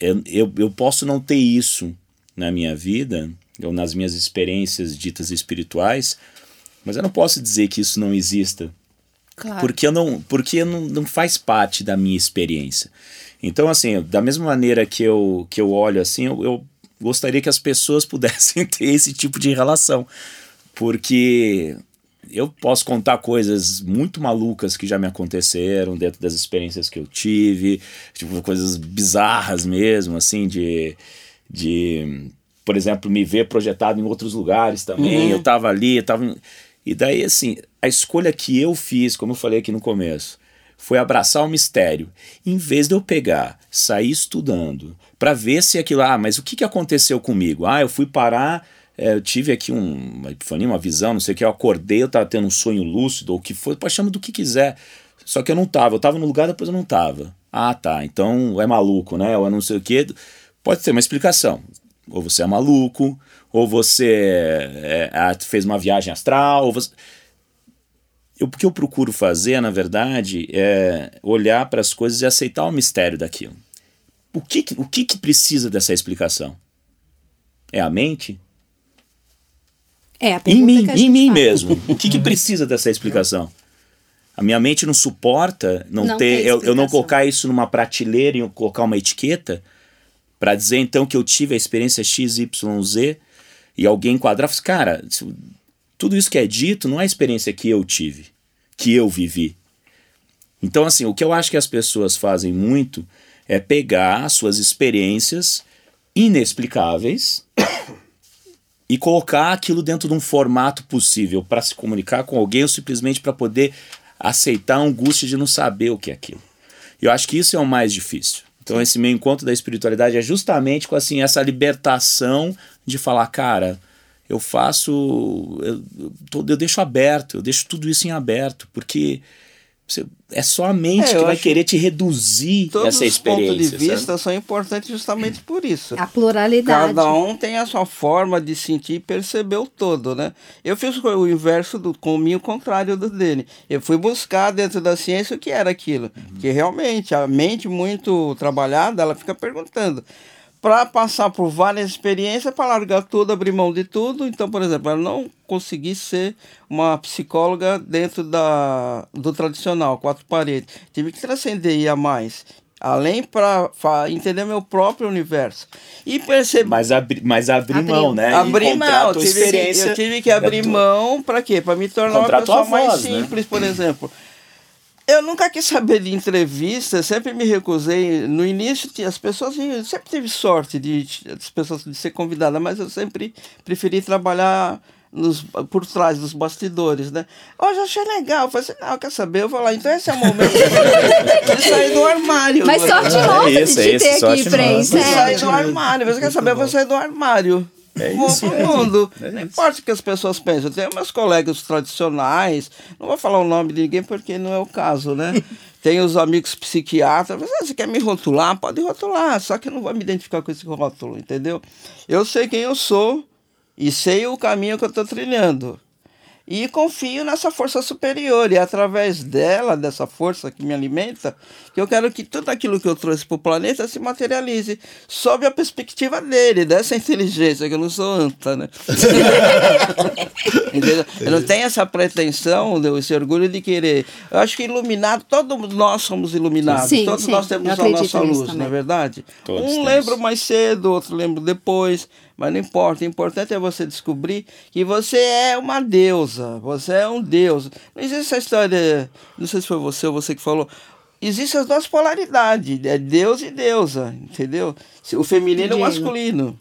Eu, eu, eu posso não ter isso na minha vida, ou nas minhas experiências ditas espirituais, Mas eu não posso dizer que isso não exista. Claro. Porque, eu não, porque não, não faz parte da minha experiência. Então, assim, da mesma maneira que eu, que eu olho assim, eu, eu gostaria que as pessoas pudessem ter esse tipo de relação. Porque eu posso contar coisas muito malucas que já me aconteceram dentro das experiências que eu tive, tipo, coisas bizarras mesmo, assim, de, de por exemplo, me ver projetado em outros lugares também. Eu tava ali, eu tava. E daí, assim, a escolha que eu fiz, como eu falei aqui no começo, foi abraçar o mistério. Em vez de eu pegar, sair estudando, para ver se aquilo. Ah, mas o que, que aconteceu comigo? Ah, eu fui parar. É, eu tive aqui um, uma epifania, uma visão, não sei o que. Eu acordei, eu tava tendo um sonho lúcido, ou o que foi. Pode chamar do que quiser. Só que eu não tava. Eu tava no lugar, depois eu não tava. Ah, tá. Então é maluco, né? Ou é não sei o que. Pode ter uma explicação. Ou você é maluco, ou você é, ah, fez uma viagem astral, ou você. Eu, o que eu procuro fazer, na verdade, é olhar para as coisas e aceitar o mistério daquilo. O que- o que, que precisa dessa explicação? É a mente? É, a Em mim, que a em gente mim faz. mesmo. O que, que precisa dessa explicação? A minha mente não suporta não, Não ter, eu, eu não colocar isso numa prateleira e colocar uma etiqueta para dizer então que eu tive a experiência XYZ e alguém enquadrar, e falar assim, cara, tudo isso que é dito não é a experiência que eu tive, que eu vivi. Então, assim, o que eu acho que as pessoas fazem muito é pegar suas experiências inexplicáveis e colocar aquilo dentro de um formato possível para se comunicar com alguém ou simplesmente para poder aceitar a angústia de não saber o que é aquilo. Eu acho que isso é o mais difícil. Então esse meu encontro da espiritualidade é justamente com assim essa libertação de falar, cara, eu faço, eu, eu eu deixo aberto, eu deixo tudo isso em aberto, porque você- é só a mente É, que vai querer te reduzir Todos essa os pontos experiência. de sabe? vista são importantes justamente por isso. A pluralidade. Cada um tem a sua forma de sentir e perceber o todo, né? Eu fiz o inverso do caminho contrário do dele. Eu fui buscar dentro da ciência o que era aquilo. Que realmente a mente muito trabalhada, ela fica perguntando. Para passar por várias experiências, para largar tudo, abrir mão de tudo. Então, por exemplo, eu não consegui ser uma psicóloga dentro da, do tradicional, quatro paredes. Tive que transcender e ir a mais. Além para entender meu próprio universo. E perceber. Mas, abri, mas abrir Abriu. mão, né? Abrir mão, tua tive eu tive que abrir tua- mão para quê? Para me tornar uma pessoa mais voz, né? simples, por exemplo. Eu nunca quis saber de entrevista, sempre me recusei. No início, tinha- as pessoas eu sempre tive sorte de as pessoas de ser convidada, mas eu sempre preferi trabalhar nos, por trás dos bastidores, né? Hoje eu achei legal, eu falei assim, não, quer saber? Eu vou lá, então esse é o momento de sair do armário. Mas sorte nossa É isso, de é te isso, ter aqui. Vou É. sair do armário. Você quer saber? Eu vou sair do armário. É isso, pro é isso. mundo. É não importa o que as pessoas pensam. Eu tenho meus colegas tradicionais. Não vou falar o nome de ninguém porque não é o caso, né? Tenho os amigos psiquiatras. Mas, ah, Você quer me rotular? Pode rotular. Só que eu não vou me identificar com esse rótulo, entendeu? Eu sei quem eu sou e sei o caminho que eu estou trilhando. E confio nessa força superior. E é através dela, dessa força que me alimenta, que eu quero que tudo aquilo que eu trouxe para o planeta se materialize. Sob a perspectiva dele, dessa inteligência, que eu não sou anta, né? Eu não tenho essa pretensão, esse orgulho de querer. Eu acho que iluminado, todos nós somos iluminados. Sim, todos sim, nós temos a nossa luz, também. não é verdade? Todos um temos. lembra mais cedo, outro lembra depois, mas não importa. O importante é você descobrir que você é uma deusa, você é um deus. Não existe essa história, não sei se foi você ou você que falou. Existem as duas polaridades, é Deus e deusa, entendeu? O feminino e o masculino.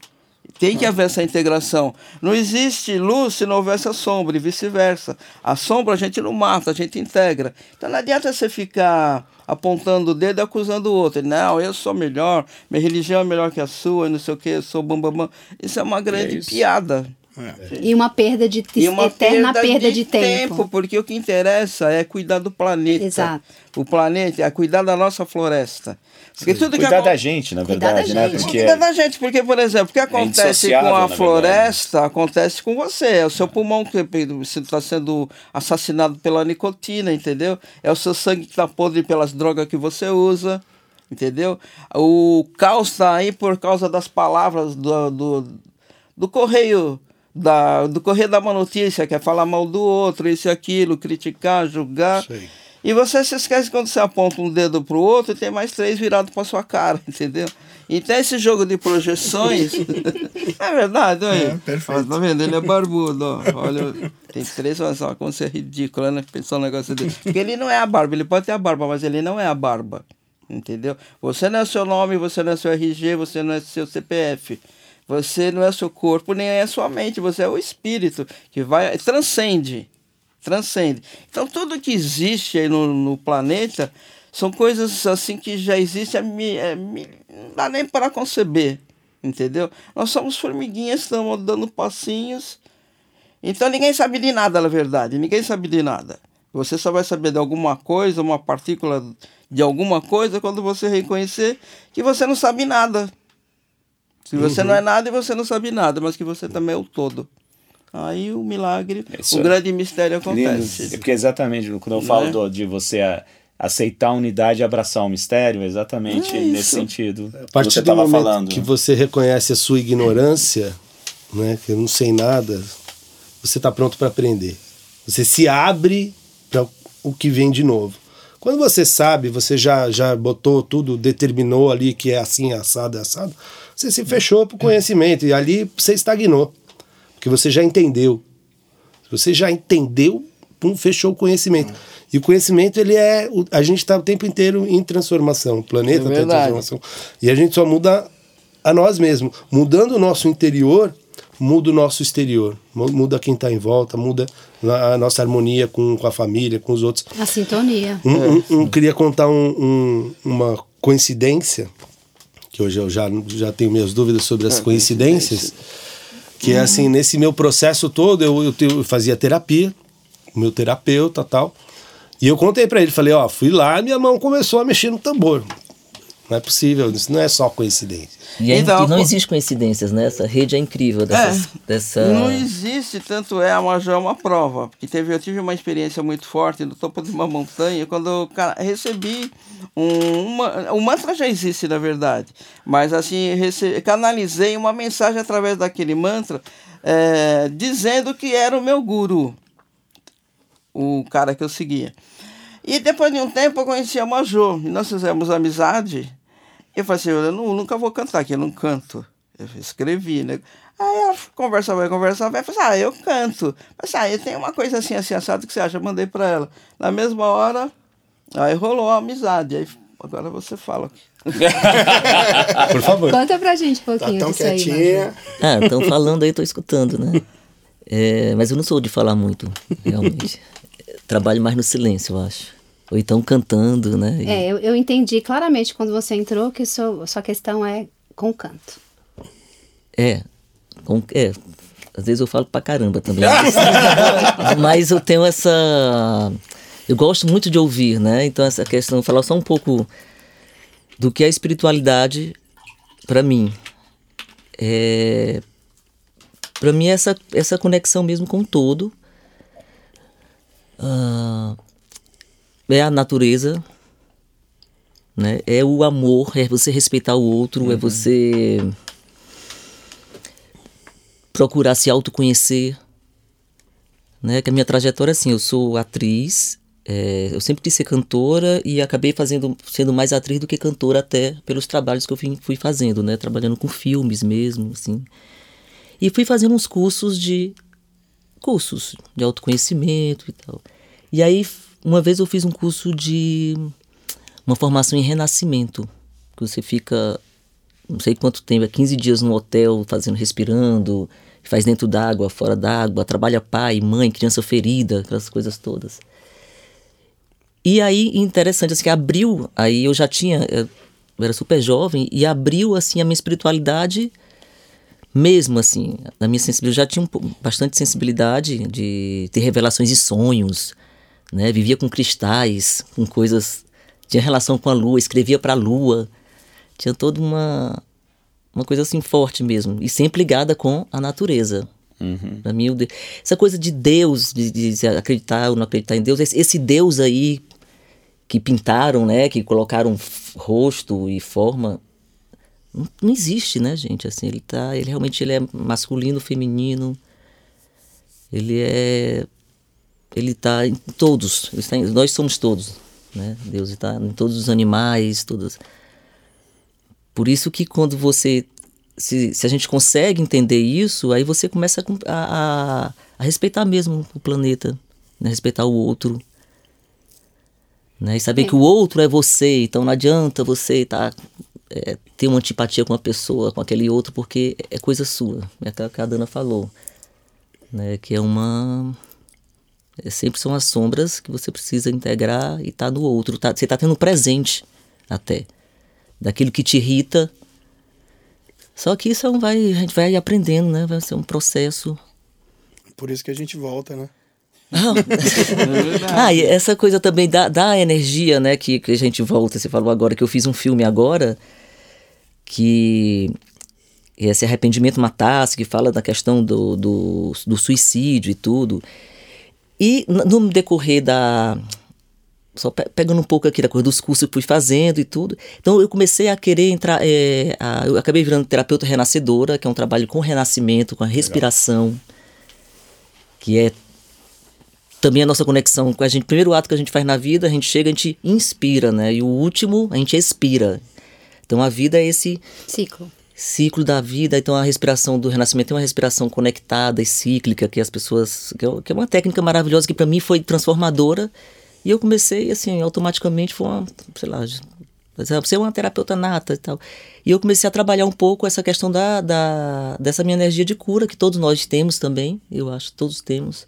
Tem que haver essa integração. Não existe luz se não houver essa sombra e vice-versa. A sombra a gente não mata, a gente integra. Então não adianta você ficar apontando o dedo e acusando o outro. Não, eu sou melhor, minha religião é melhor que a sua, não sei o que, eu sou bam, bam, bam. Isso é uma grande isso. piada. E uma perda de E uma eterna perda, de, tempo. Porque o que interessa é cuidar do planeta. Exato. O planeta é cuidar da nossa floresta. Porque tudo que Cuidar acon- da gente, na Cuidar da verdade, né? gente. Porque Cuida da gente, porque, por exemplo, o que acontece com indissociável, a floresta acontece com você. É o seu pulmão que está sendo assassinado pela nicotina, entendeu? É o seu sangue que está podre pelas drogas que você usa, entendeu? O caos está aí por causa das palavras do, do, do correio da, do correr da uma notícia, quer falar mal do outro, isso e aquilo, criticar, julgar. Sei. E você se esquece quando você aponta um dedo pro outro e tem mais três virados pra sua cara, entendeu? Então esse jogo de projeções. é verdade, olha. É, perfeito. Tá vendo? Ele é barbudo, ó. Olha, tem três, olha só, como você é ridículo, né? Pensar um negócio desse. Porque ele não é a barba, ele pode ter a barba, mas ele não é a barba. Entendeu? Você não é seu nome, você não é seu RG, você não é seu CPF. Você não é seu corpo, nem é sua mente, você é o espírito que vai. transcende transcende. Então tudo que existe aí no, no planeta são coisas assim que já existem, é, mi- não dá nem para conceber, entendeu? Nós somos formiguinhas, estamos dando passinhos. Então ninguém sabe de nada, na verdade, ninguém sabe de nada. Você só vai saber de alguma coisa, uma partícula de alguma coisa, quando você reconhecer que você não sabe nada. Se você não é nada e você não sabe nada, mas que você também é o todo. Aí o milagre, Isso o é grande mistério É acontece. porque exatamente quando eu falo Né? do- de você a- aceitar a unidade e abraçar o mistério, é exatamente É nesse sentido A que partir você do momento falando. que você reconhece a sua ignorância, né, que eu não sei nada, você está pronto para aprender. Você se abre para o que vem de novo. Quando você sabe, você já, já botou tudo, determinou ali que é assim, assado, é assado, você se fechou para o conhecimento e ali você estagnou. Porque você já entendeu. Você já entendeu, pum, fechou o conhecimento. E o conhecimento, ele é. A gente está o tempo inteiro em transformação. O planeta É está em transformação. E a gente só muda a nós mesmos. Mudando o nosso interior, muda o nosso exterior. Mu- Muda quem está em volta, muda a nossa harmonia com, com a família, com os outros. A sintonia. Um, um- um- queria contar um- um- uma coincidência, que hoje eu já, já tenho minhas dúvidas sobre as coincidências, que é assim, nesse meu processo todo, eu, eu, te- eu fazia terapia, o meu terapeuta tal, e eu contei pra ele, falei, ó, fui lá, minha mão começou a mexer no tambor. Não é possível, isso não é só coincidência. E, é- Então, e não existe coincidências, né? Essa rede é incrível dessas, dessa... Não existe, tanto é, a Major é uma prova. Porque teve, eu tive uma experiência muito forte no topo de uma montanha, quando eu cara, recebi um, uma, o mantra já existe, na verdade. Mas assim, rece, canalizei uma mensagem através daquele mantra, é, dizendo que era o meu guru, o cara que eu seguia. E depois de um tempo eu conheci a Major, e nós fizemos amizade. Eu falei assim, eu nu- nunca vou cantar aqui, eu não canto. Eu escrevi, né? Aí ela conversava, vai, conversava, vai, falei assim, ah, eu canto. Mas ah, eu tenho uma coisa assim, assim, assado que você acha? Eu mandei pra ela. Na mesma hora, aí rolou a amizade. Aí agora você fala. Por favor. Conta pra gente um Tá pouquinho tão disso aí, quietinha. Ah, estão falando aí, tô escutando, né? É, mas eu não sou de falar muito, realmente. Trabalho mais no silêncio, eu acho. Ou então cantando, né? E- É, eu, eu entendi claramente quando você entrou que sua, sua questão é com canto. É, com- é. Às vezes eu falo pra caramba também. Mas, eu tenho essa. Eu gosto muito de ouvir, né? Então, essa questão, falar só um pouco do que é espiritualidade pra mim. É, para mim, é essa, essa conexão mesmo com o todo. Ah, é a natureza, né? É o amor, é você respeitar o outro, é você procurar se autoconhecer, né? Que a minha trajetória é assim, eu sou atriz, é, eu sempre quis ser cantora e acabei fazendo, sendo mais atriz do que cantora até pelos trabalhos que eu fui, fui fazendo, né? Trabalhando com filmes mesmo, assim. E fui fazendo uns cursos de cursos de autoconhecimento e tal. E aí uma vez eu fiz um curso de uma formação em renascimento, que você fica não sei quanto tempo, é 15 dias no hotel, fazendo, respirando, faz dentro d'água, fora d'água, trabalha pai, mãe, criança ferida, aquelas coisas todas. E aí, interessante, assim, abriu, aí eu já tinha, eu era super jovem, e abriu, assim, a minha espiritualidade mesmo, assim, na minha sensibilidade, eu já tinha um, bastante sensibilidade de ter revelações e sonhos, né, vivia com cristais, com coisas, tinha relação com a lua, escrevia para a lua, tinha toda uma uma coisa assim forte mesmo e sempre ligada com a natureza. Pra mim, o de- essa coisa de Deus, de, de acreditar ou não acreditar em Deus, esse, esse Deus aí que pintaram, né, que colocaram rosto e forma, não, não existe, né, gente? Assim, ele tá, ele realmente ele é masculino, feminino, ele é ele está em todos, está em- nós somos todos, né? Deus está em todos os animais, todas. Por isso que quando você se, se a gente consegue entender isso, aí você começa a, a, a- respeitar mesmo o planeta, né? respeitar o outro. Né? E saber que o outro é você, então não adianta você tá, é, ter uma antipatia com uma pessoa, com aquele outro, porque é coisa sua, é aquilo que a Dana falou. Né? Que é uma. É, sempre são as sombras que você precisa integrar e tá no outro. Tá, você tá tendo um presente até. Daquilo que te irrita. Só que isso é um vai, a gente vai aprendendo, né? Vai ser um processo. Por isso que a gente volta, né? Ah, e essa coisa também da, da energia, né? Que, que a gente volta. Você falou agora que eu fiz um filme agora que esse arrependimento matasse, que fala da questão do, do, do suicídio e tudo. E no decorrer da. Só pe- pegando um pouco aqui da coisa dos cursos que eu fui fazendo e tudo. Então eu comecei a querer entrar. é, a- eu acabei virando terapeuta renascedora, que é um trabalho com renascimento, com a respiração, que é também a nossa conexão com a gente. Primeiro ato que a gente faz na vida, a gente chega, a gente inspira, né? E o último, a gente expira. Então a vida é esse Ciclo. Ciclo da vida. Então a respiração do renascimento é uma respiração conectada e cíclica que as pessoas que é, é uma técnica maravilhosa que para mim foi transformadora. E eu comecei assim, automaticamente foi uma, sei lá, você é uma terapeuta nata e tal. E eu comecei a trabalhar um pouco essa questão da, da dessa minha energia de cura que todos nós temos também, eu acho, todos temos.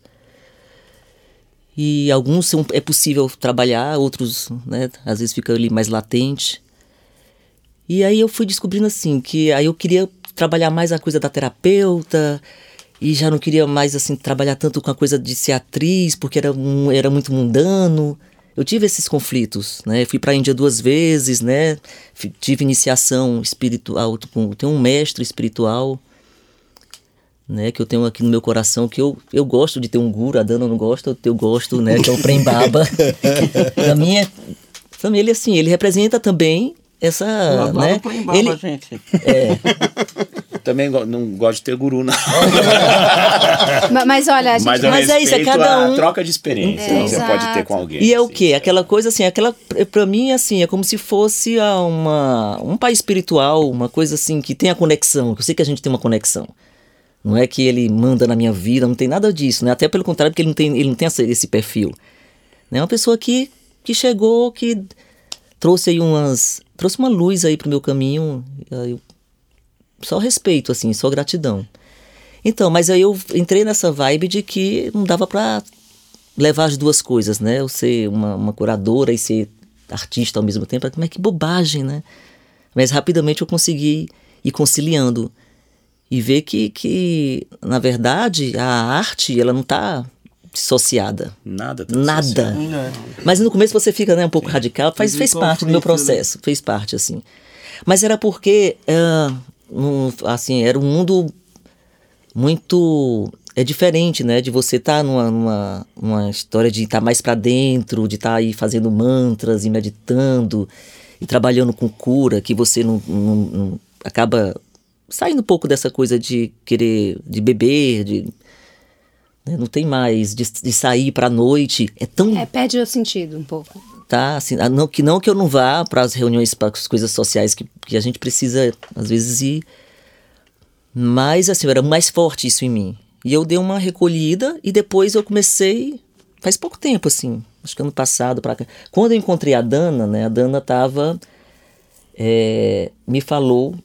E alguns são, é possível trabalhar, outros, né, às vezes fica ali mais latente. E aí eu fui descobrindo assim que aí eu queria trabalhar mais a coisa da terapeuta e já não queria mais assim trabalhar tanto com a coisa de ser atriz porque era um, era muito mundano. Eu tive esses conflitos, né? Fui para a Índia duas vezes, né? Tive iniciação espiritual, tenho um mestre espiritual, né? Que eu tenho aqui no meu coração que eu, eu gosto de ter um guru, a Dana não gosta, eu gosto, né? Que é o Prem Baba. da minha família, assim, ele representa também essa, Eu adoro né? Ele, gente. Também go- não gosto de ter guru, não. Ma- Mas, olha, a gente. Mas Mas é isso, é cada um- troca de experiência É, que você pode ter com alguém. E é o assim. quê? Aquela coisa assim, aquela para mim assim, é como se fosse ah, uma um pai espiritual, uma coisa assim que tem a conexão. Eu sei que a gente tem uma conexão. Não é que ele manda na minha vida, não tem nada disso, né? Até pelo contrário, porque ele não tem ele não tem essa- esse perfil. É uma pessoa que que chegou, que trouxe aí umas trouxe uma luz aí pro meu caminho, só respeito assim, só gratidão. Então, mas aí eu entrei nessa vibe de que não dava pra levar as duas coisas, né? Eu ser uma, uma curadora e ser artista ao mesmo tempo, mas que bobagem, né? Mas rapidamente eu consegui ir conciliando e ver que, que na verdade, a arte, ela não tá dissociada. Nada. tá Nada. associado. Mas no começo você fica né, um pouco radical, faz, fez parte do meu né? processo, fez parte, assim. Mas era porque, ah, um, assim, era um mundo muito... É diferente, né? De você estar numa, numa, numa história de estar mais para dentro, de estar aí fazendo mantras e meditando e trabalhando com cura, que você não, não- não- acaba saindo um pouco dessa coisa de querer, de beber, de né, não tem mais de, de sair para noite. É tão É, perde o sentido um pouco. tá? Assim, ah, não, que não que eu não vá para as reuniões, para as coisas sociais que, que a gente precisa, às vezes, ir. Mas, assim, era mais forte isso em mim. E eu dei uma recolhida e depois eu comecei, faz pouco tempo, assim, acho que ano passado para cá. Quando eu encontrei a Dana, né, a Dana tava, é, me falou,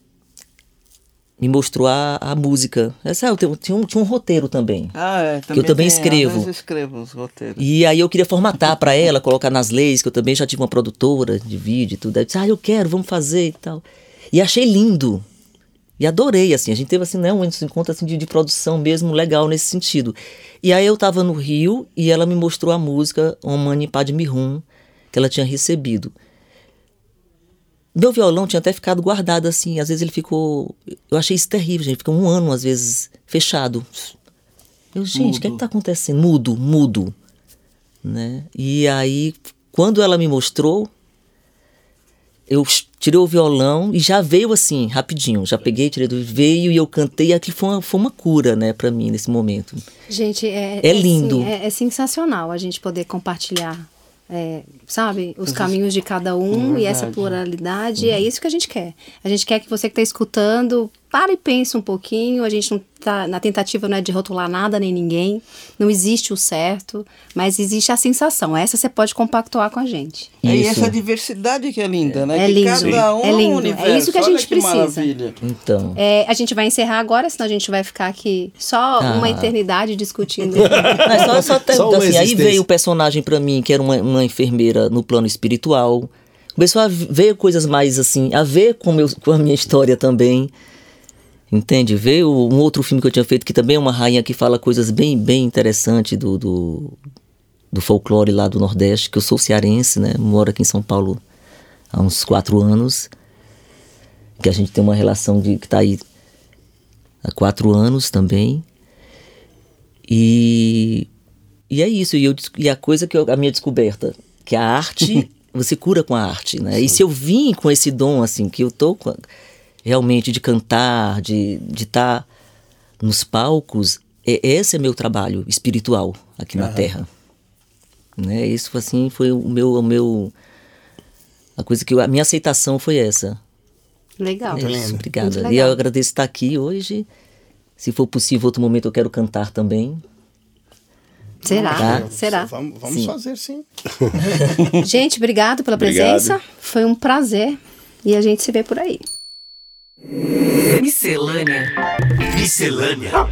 me mostrou a, a música. Essa, eu tenho- tinha, um, tinha um roteiro também. Ah, é. Que eu também tem- escrevo. Vezes escrevo os roteiros. E aí eu queria formatar para ela, colocar nas leis, que eu também já tive uma produtora de vídeo e tudo. Aí eu disse, ah, eu quero, vamos fazer e tal. E achei lindo. E adorei, assim. A gente teve, assim, né, um encontro assim, de, de produção mesmo legal nesse sentido. E aí eu tava no Rio e ela me mostrou a música Om Mani Padme Hum, que ela tinha recebido. Meu violão tinha até ficado guardado assim, às vezes ele ficou. Eu achei isso terrível, gente. Fica um ano, às vezes, fechado. Eu, gente, o que é que tá acontecendo? Mudo, mudo. Né? E aí, quando ela me mostrou, eu tirei o violão e já veio assim, rapidinho. Já peguei, tirei do veio e eu cantei. E aquilo foi uma, foi uma cura, né, para mim nesse momento. Gente, é, É lindo. assim, é, é sensacional a gente poder compartilhar, é, sabe, os caminhos de cada um e essa pluralidade. É isso que a gente quer. A gente quer que você que está escutando para e pense um pouquinho. A gente não tá na tentativa não é de rotular nada nem ninguém. Não existe o certo, mas existe a sensação. Essa você pode compactuar com a gente. É, e Isso. essa diversidade que é linda, né? É que lindo. cada um É lindo. um É universo. isso que a Olha gente precisa. maravilha. Então. É, a gente vai encerrar agora, senão a gente vai ficar aqui só Ah. uma eternidade discutindo. Mas só, só, Só assim, aí veio o personagem pra mim, que era uma, uma enfermeira no plano espiritual. Começou a ver coisas mais assim, a ver com, meu, com a minha história também. Entende? Veio um outro filme que eu tinha feito, que também é uma rainha que fala coisas bem, bem interessantes do, do, do folclore lá do Nordeste, que eu sou cearense, né? Moro aqui em São Paulo há uns quatro anos. Que a gente tem uma relação de que tá aí há quatro anos também. E, e é isso. E, eu, e a coisa que eu, a minha descoberta, que a arte, você cura com a arte, né? E se eu vim com esse dom, assim, que eu tô com a- realmente de cantar, de estar de tá nos palcos, é, esse é meu trabalho espiritual aqui na Terra. Né? Isso, assim, foi o meu... O meu a coisa que eu, a minha aceitação foi essa. Legal. É isso, obrigada. E legal. eu agradeço estar aqui hoje. Se for possível, outro momento eu quero cantar também. Será? Tá. Será? Vamos, vamos Sim. fazer sim. Gente, obrigado pela Obrigado. presença. Foi um prazer. E a gente se vê por aí. Miscelânea. Miscelânea.